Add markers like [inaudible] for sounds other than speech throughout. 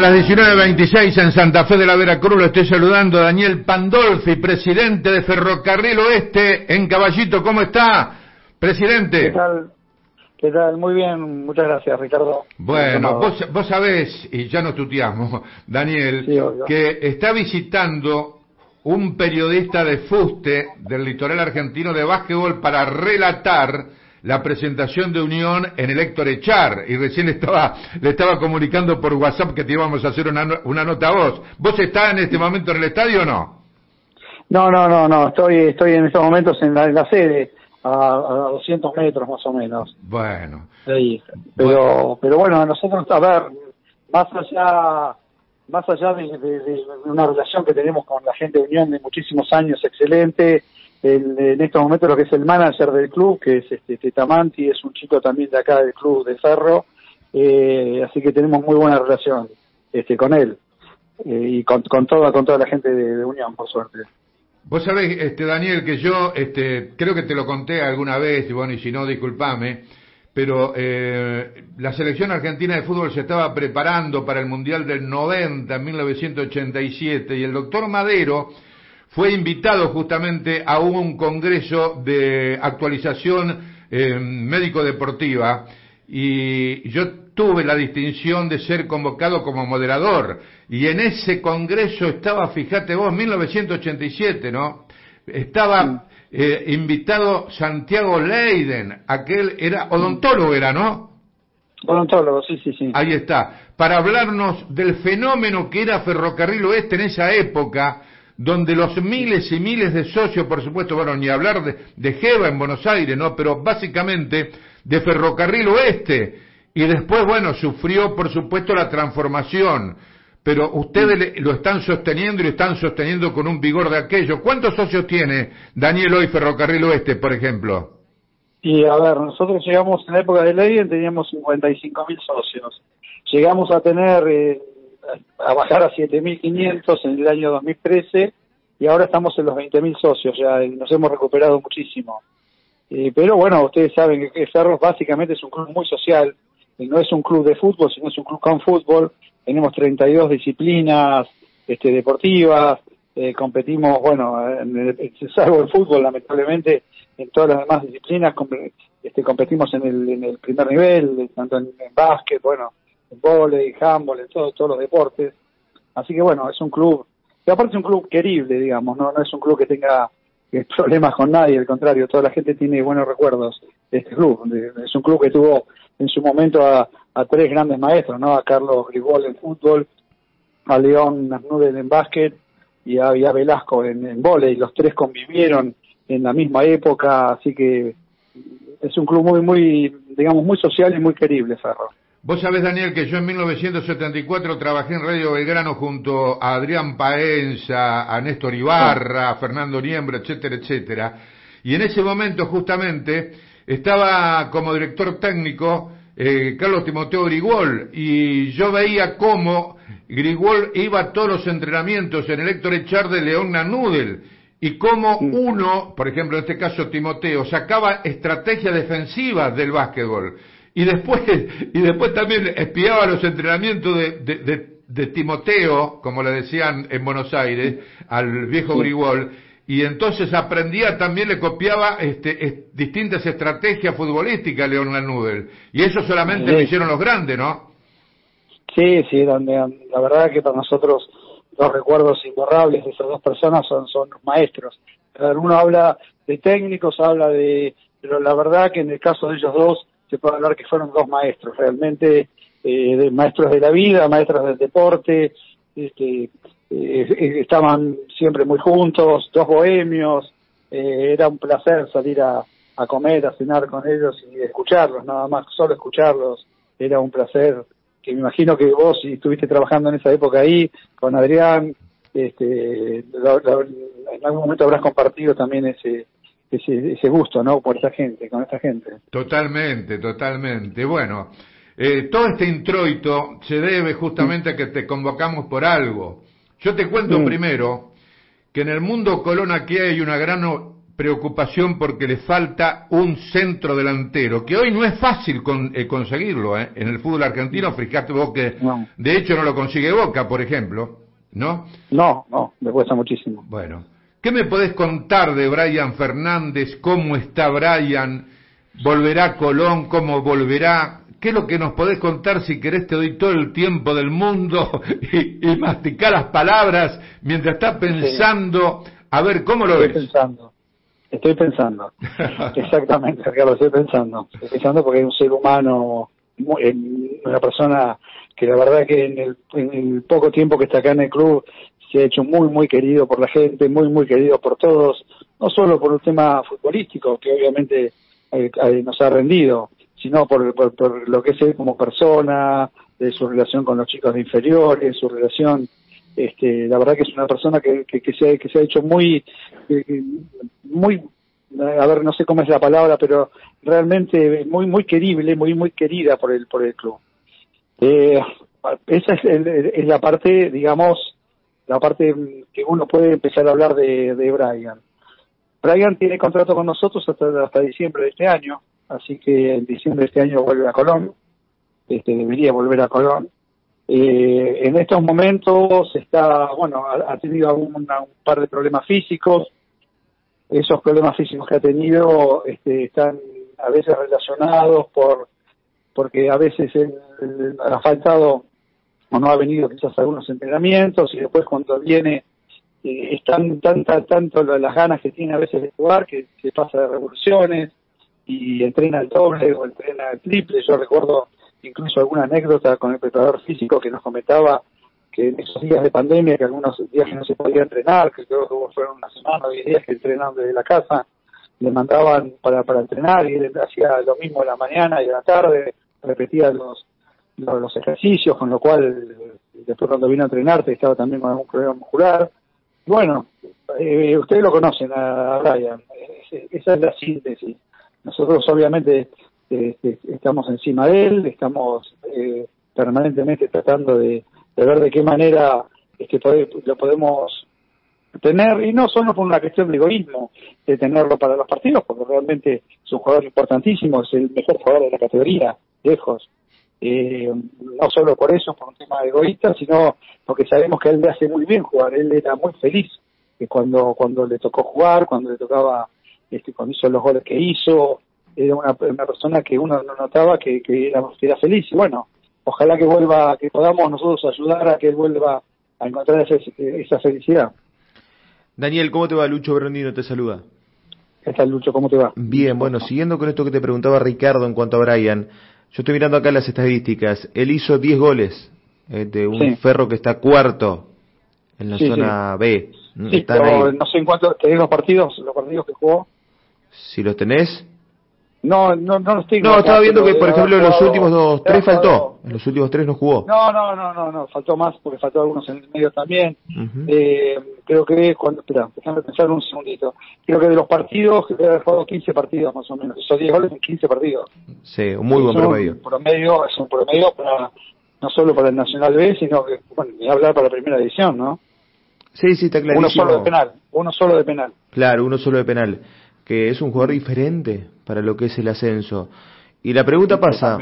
las 19.26 en Santa Fe de la Veracruz. Lo estoy saludando a Daniel Pandolfi, presidente de Ferrocarril Oeste en Caballito. ¿Cómo está, presidente? ¿Qué tal? ¿Qué tal? Muy bien, muchas gracias, Ricardo. Bueno, vos, vos sabés, y ya no tuteamos, [laughs] Daniel, que está visitando un periodista de fuste del litoral argentino de básquetbol para relatar la presentación de Unión en el Héctor Echar y recién le estaba, le estaba comunicando por WhatsApp que te íbamos a hacer una, una nota a vos. ¿Vos estás en este momento en el estadio o no? No, no, no, no, estoy, estoy en estos momentos en la, sede, a, a, 200 metros más o menos. Bueno. Pero, pero bueno, nosotros, a ver, más allá, más allá de una relación que tenemos con la gente de Unión de muchísimos años excelente, en estos momentos lo que es el manager del club, que es este Tetamanti, es un chico también de acá del club de Ferro, eh, así que tenemos muy buena relación este con él eh, y con, con, toda con toda la gente de, Unión, por suerte. Vos sabés, este, Daniel, que yo este, creo que te lo conté alguna vez, y bueno, y si no, discúlpame, pero eh, la selección argentina de fútbol se estaba preparando para el Mundial del 90, en 1987, y el doctor Madero fue invitado justamente a un congreso de actualización eh, médico-deportiva y yo tuve la distinción de ser convocado como moderador y en ese congreso estaba, fíjate vos, 1987, ¿no? Estaba eh, invitado Santiago Leiden, aquel era odontólogo, era, ¿no? Odontólogo, sí, sí, sí. Ahí está, para hablarnos del fenómeno que era Ferrocarril Oeste en esa época, donde los miles y miles de socios, por supuesto, bueno, ni hablar de, de Jeva en Buenos Aires, ¿no? Pero básicamente de Ferrocarril Oeste. Y después, bueno, sufrió, por supuesto, la transformación. Pero ustedes lo están sosteniendo y lo están sosteniendo con un vigor de aquello. ¿Cuántos socios tiene Daniel hoy Ferrocarril Oeste, por ejemplo? Y a ver, nosotros llegamos en la época de Leyen, teníamos 55 mil socios. Llegamos a tener eh, a bajar a 7.500 en el año 2013 y ahora estamos en los 20.000 socios ya nos hemos recuperado muchísimo. Eh, pero bueno, ustedes saben que Ferros básicamente es un club muy social, y no es un club de fútbol, sino es un club con fútbol. Tenemos 32 disciplinas este, deportivas, eh, competimos, bueno, en salvo el fútbol, lamentablemente, en todas las demás disciplinas este, competimos en el, en el primer nivel, tanto en, en básquet, bueno, volei, handball, en todos los deportes. Así que bueno, es un club, y aparte es un club querible, digamos, no, no es un club que tenga eh, [laughs] problemas con nadie, al contrario, toda la gente tiene buenos recuerdos de este club. Es un club que tuvo en su momento a, tres grandes maestros, ¿no? A Carlos Grigol en fútbol, a León Nasnuden en básquet y a, Velasco en, en volei. Los tres convivieron en la misma época, así que es un club muy, muy, digamos, muy social y muy querible, Ferro. Vos sabés, Daniel, que yo en 1974 trabajé en Radio Belgrano junto a Adrián Paenza, a Néstor Ibarra, a Fernando Niembro, etcétera, etcétera. Y en ese momento, justamente, estaba como director técnico eh, Carlos Timoteo Grigol, y yo veía cómo Grigol iba a todos los entrenamientos en el Héctor Echar de León Nanudel, y cómo uno, por ejemplo, en este caso Timoteo, sacaba estrategias defensivas del básquetbol y después, [laughs] y después también espiaba los entrenamientos de, de, Timoteo, como le decían en Buenos Aires, al viejo Grigol, y entonces aprendía también, le copiaba este, distintas estrategias futbolísticas a León Lanudel. Y eso solamente lo hicieron los grandes, ¿no? Sí, sí, donde, la verdad que para nosotros los recuerdos imborrables de esas dos personas son, son maestros. Uno habla de técnicos, habla de... Pero la verdad que en el caso de ellos dos, se puede hablar que fueron dos maestros, realmente eh, maestros de la vida, maestros del deporte, este, eh, eh, estaban siempre muy juntos, dos bohemios, era un placer salir a, comer, a cenar con ellos y escucharlos, nada más, solo escucharlos, era un placer que me imagino que vos, si estuviste trabajando en esa época ahí, con Adrián, este, en algún momento habrás compartido también ese, ese, ese gusto, ¿no? Por esa gente, con esta gente. Totalmente, totalmente. Bueno, eh, todo este introito se debe justamente a que te convocamos por algo. Yo te cuento primero que en el mundo Colón aquí hay una gran preocupación porque le falta un centro delantero, que hoy no es fácil eh, conseguirlo ¿eh? en el fútbol argentino. Fíjate vos que, de hecho, no lo consigue Boca, por ejemplo, ¿no? No, no, le cuesta muchísimo. Bueno, ¿qué me podés contar de Brian Fernández? ¿Cómo está Brian? ¿Volverá Colón? ¿Cómo volverá? ¿Qué es lo que nos podés contar si querés te doy todo el tiempo del mundo [laughs] y, y masticar las palabras mientras estás pensando a ver cómo lo estoy Pensando. Estoy pensando. [laughs] Exactamente, Ricardo, estoy pensando. Estoy pensando porque es un ser humano, una persona que la verdad que en el, en el poco tiempo que está acá en el club se ha hecho muy, muy querido por la gente, muy, muy querido por todos, no solo por un tema futbolístico, que obviamente eh, eh, nos ha rendido, sino por, por, lo que es él como persona, de su relación con los chicos de inferiores, su relación, este, la verdad que es una persona que, que, se, ha, que se ha hecho muy, muy, a ver, no sé cómo es la palabra, pero realmente muy, muy querible, muy, muy querida por el, por el club. Eh, esa es, es, la parte, digamos, la parte que uno puede empezar a hablar de, de Brian. Brian tiene contrato con nosotros hasta, hasta diciembre de este año así que en diciembre de este año vuelve a Colón, este, debería volver a Colón. Eh, en estos momentos está, bueno, ha, tenido un par de problemas físicos. Esos problemas físicos que ha tenido este, están a veces relacionados por porque a veces él, ha faltado o no ha venido quizás a algunos entrenamientos y después cuando viene eh, están tanta, tanto las ganas que tiene a veces de jugar que se pasa de revoluciones y entrena el doble o entrena el triple. Yo recuerdo incluso alguna anécdota con el preparador físico que nos comentaba que en esos días de pandemia, que algunos días que no se podía entrenar, que creo que fueron una semana o diez días que entrenaban desde la casa, le mandaban para, para entrenar y él hacía lo mismo en la mañana y en la tarde, repetía los, los, ejercicios, con lo cual después cuando vino a entrenar estaba también con algún problema muscular. Bueno, eh, ustedes lo conocen a Brian, esa es la síntesis. Nosotros obviamente este, estamos encima de él, estamos eh, permanentemente tratando de, ver de qué manera este, lo podemos tener, y no solo por una cuestión de egoísmo, de tenerlo para los partidos, porque realmente es un jugador importantísimo, es el mejor jugador de la categoría, lejos. Eh, no solo por eso, por un tema egoísta, sino porque sabemos que a él le hace muy bien jugar, él era muy feliz que cuando, cuando le tocó jugar, cuando le tocaba este, cuando hizo los goles que hizo, era una, persona que uno no notaba que, que, era, feliz. Y bueno, ojalá que vuelva, que podamos nosotros ayudar a que él vuelva a encontrar esa, felicidad. Daniel, ¿cómo te va? Lucho Berrondino te saluda. ¿Qué tal, Lucho? ¿Cómo te va? Bien, bueno, siguiendo con esto que te preguntaba Ricardo en cuanto a Brian, yo estoy mirando acá las estadísticas. Él hizo 10 goles eh, de un ferro que está cuarto en la zona B. Sí, no sé en cuánto, tenés los partidos, los partidos que jugó. Si los tenés. No, no, no los tengo. No, estaba viendo que, por ejemplo, en los últimos dos, tres faltó. En los últimos tres no jugó. No, no, no, no, no, faltó más porque faltó algunos en el medio también. eh, creo que, cuando, espera, déjame pensar un segundito. Creo que de los partidos, que haber jugado 15 partidos más o menos. Esos 10 goles en 15 partidos. Sí, un muy buen promedio. Un promedio. Es un promedio para, no solo para el Nacional B, sino que, bueno, ni hablar para la primera edición, ¿no? Sí, sí, está clarísimo. Uno solo de penal, uno solo de penal. Claro, uno solo de penal que es un jugador diferente para lo que es el ascenso. Y la pregunta pasa,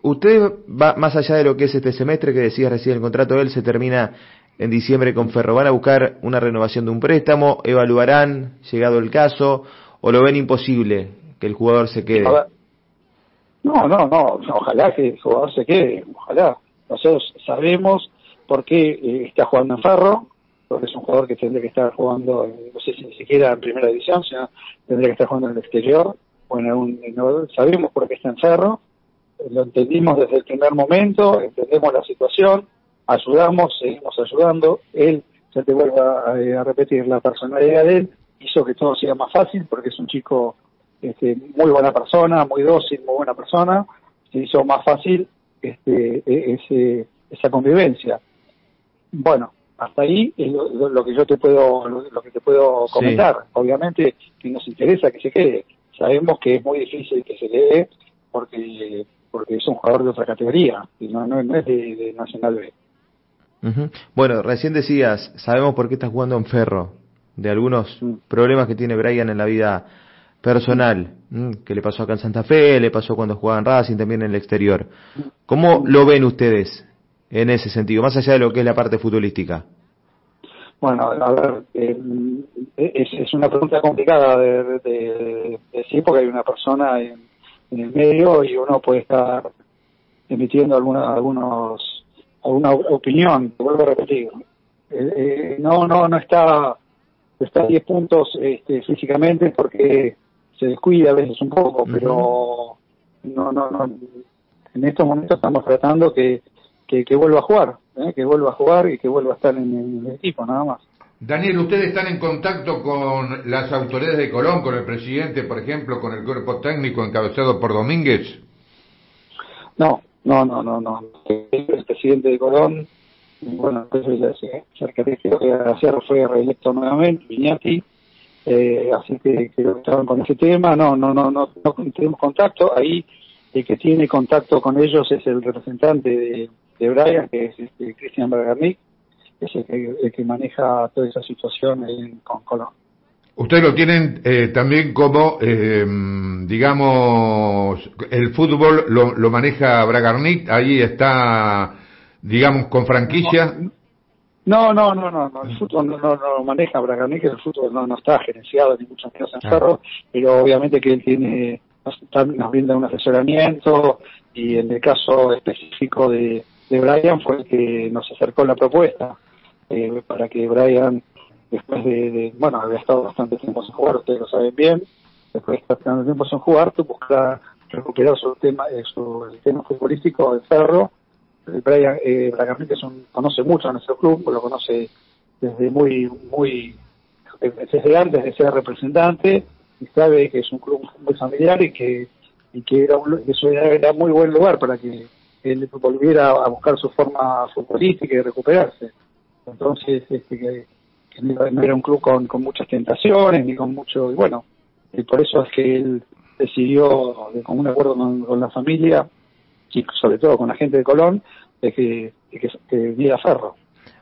usted va más allá de lo que es este semestre que decía recién el contrato de él se termina en diciembre con Ferro, ¿van a buscar una renovación de un préstamo? ¿Evaluarán, llegado el caso, o lo ven imposible que el jugador se quede? No, no, no, ojalá que el jugador se quede, ojalá. Nosotros sabemos por qué eh, está jugando en Ferro, porque es un jugador que tendría que estar jugando, no sé si ni siquiera en primera división, sino tendría que estar jugando en el exterior, o en algún, sabemos por qué está en Cerro, lo entendimos desde el primer momento, entendemos la situación, ayudamos, seguimos ayudando, él, ya te vuelvo a, repetir, la personalidad de él hizo que todo sea más fácil, porque es un chico este, muy buena persona, muy dócil, muy buena persona, se hizo más fácil este, e, ese, esa convivencia. Bueno, hasta ahí es lo, que yo te puedo lo, que te puedo comentar. Obviamente que nos interesa que se quede sabemos que es muy difícil que se quede porque porque es un jugador de otra categoría y no, no, es de, Nacional B. Bueno recién decías sabemos por qué estás jugando en Ferro de algunos problemas que tiene Brian en la vida personal, que le pasó acá en Santa Fe, le pasó cuando jugaba en Racing, también en el exterior. ¿Cómo lo ven ustedes en ese sentido, más allá de lo que es la parte futbolística? Bueno, a ver, eh, es, una pregunta complicada de, decir porque hay una persona en, el medio y uno puede estar emitiendo alguna, algunos, alguna opinión, vuelvo a repetir. Eh, eh, no, no, no está, está a 10 puntos este, físicamente porque se descuida a veces un poco, pero no, no, no. En estos momentos estamos tratando que, que, vuelva a jugar, ¿eh? que vuelva a jugar y que vuelva a estar en el, equipo, nada más. Daniel, ¿ustedes están en contacto con las autoridades de Colón, con el presidente, por ejemplo, con el cuerpo técnico encabezado por Domínguez? No, no, no, no, no. El presidente de Colón, bueno, cerca de que ayer fue reelecto nuevamente, Viñati, eh, así que, que estaban con ese tema, no, no, no, no, no tenemos contacto, ahí el que tiene contacto con ellos es el representante de, de Brian, que es este, Cristian Bergarnik, es el que, maneja toda esa situación con Colón. Ustedes lo tienen eh, también como, eh, digamos, el fútbol lo, lo maneja Bragarnik, ahí está, digamos, con franquicia. No, no, no, no, no, el fútbol no, no, lo maneja Bragarnik, el fútbol no, no está gerenciado ni mucho menos en Cerro, pero obviamente que él tiene, nos, brinda un asesoramiento y en el caso específico de, de Brian fue el que nos acercó la propuesta eh, para que Brian, después de, bueno, había estado bastante tiempo sin jugar, ustedes lo saben bien, después de estar bastante tiempo sin jugar, buscar recuperar su tema, eh, su, el tema futbolístico de Ferro, Brian, eh, es un, conoce mucho a nuestro club, lo conoce desde muy, muy, desde antes de ser representante, y sabe que es un club muy familiar y que, y que era un, eso era, muy buen lugar para que él volviera a buscar su forma futbolística y recuperarse. Entonces, este, que, no era un club con, con muchas tentaciones ni con mucho, y bueno, y por eso es que él decidió, con un acuerdo con la familia, y sobre todo con la gente de Colón, de que, que, que Ferro.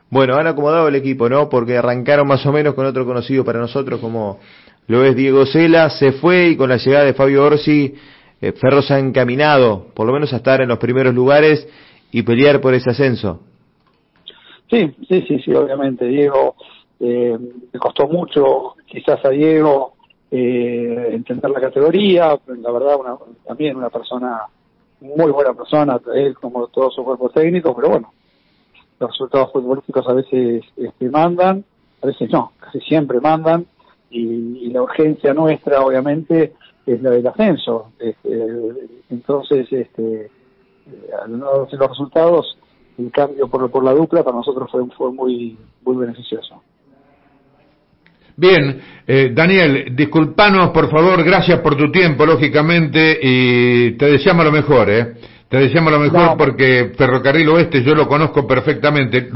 Bueno, han acomodado el equipo, ¿no? Porque arrancaron más o menos con otro conocido para nosotros como lo es Diego Cela, se fue y con la llegada de Fabio Orsi, eh, Ferro se ha encaminado, por lo menos a estar en los primeros lugares y pelear por ese ascenso. Sí, sí, sí, sí, obviamente. Diego, eh, me costó mucho, quizás a Diego, eh, entender la categoría, la verdad, una, también una persona muy buena persona, él como todo su cuerpo técnico, pero bueno, los resultados futbolísticos a veces este, mandan, a veces no, casi siempre mandan, y, la urgencia nuestra, obviamente, es la del ascenso. Este, entonces, este, al no darse los resultados, el cambio por, por la dupla para nosotros fue, fue muy, muy beneficioso. Bien, eh, Daniel, disculpanos por favor, gracias por tu tiempo, lógicamente, y te deseamos lo mejor, ¿eh? Te deseamos lo mejor porque Ferrocarril Oeste yo lo conozco perfectamente,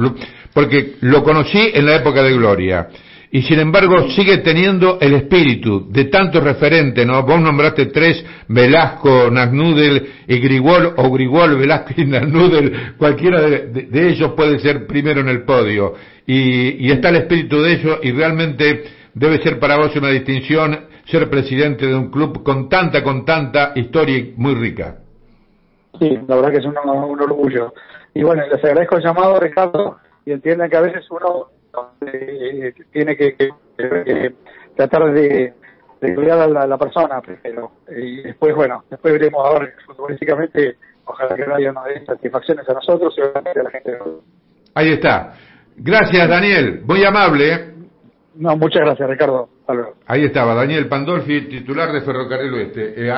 porque lo conocí en la época de Gloria. Y sin embargo sigue teniendo el espíritu de tantos referentes, ¿no? Vos nombraste tres, Velasco, Nagnudel y Grigol, o Grigol, Velasco y Nagnudel, cualquiera de, ellos puede ser primero en el podio. Y, y está el espíritu de ellos y realmente debe ser para vos una distinción ser presidente de un club con tanta, con tanta historia muy rica. Sí, la verdad que es un, un orgullo. Y bueno, les agradezco el llamado, Ricardo, y entiendan que a veces uno eh, tiene que, tratar de, cuidar a la, persona primero. Y después, bueno, después veremos a ver futbolísticamente, ojalá que no haya una de satisfacciones a nosotros y a la gente. Ahí está. Gracias, Daniel. Muy amable. ¿eh? No, muchas gracias, Ricardo. Ahí estaba, Daniel Pandolfi, titular de Ferrocarril Oeste. Eh,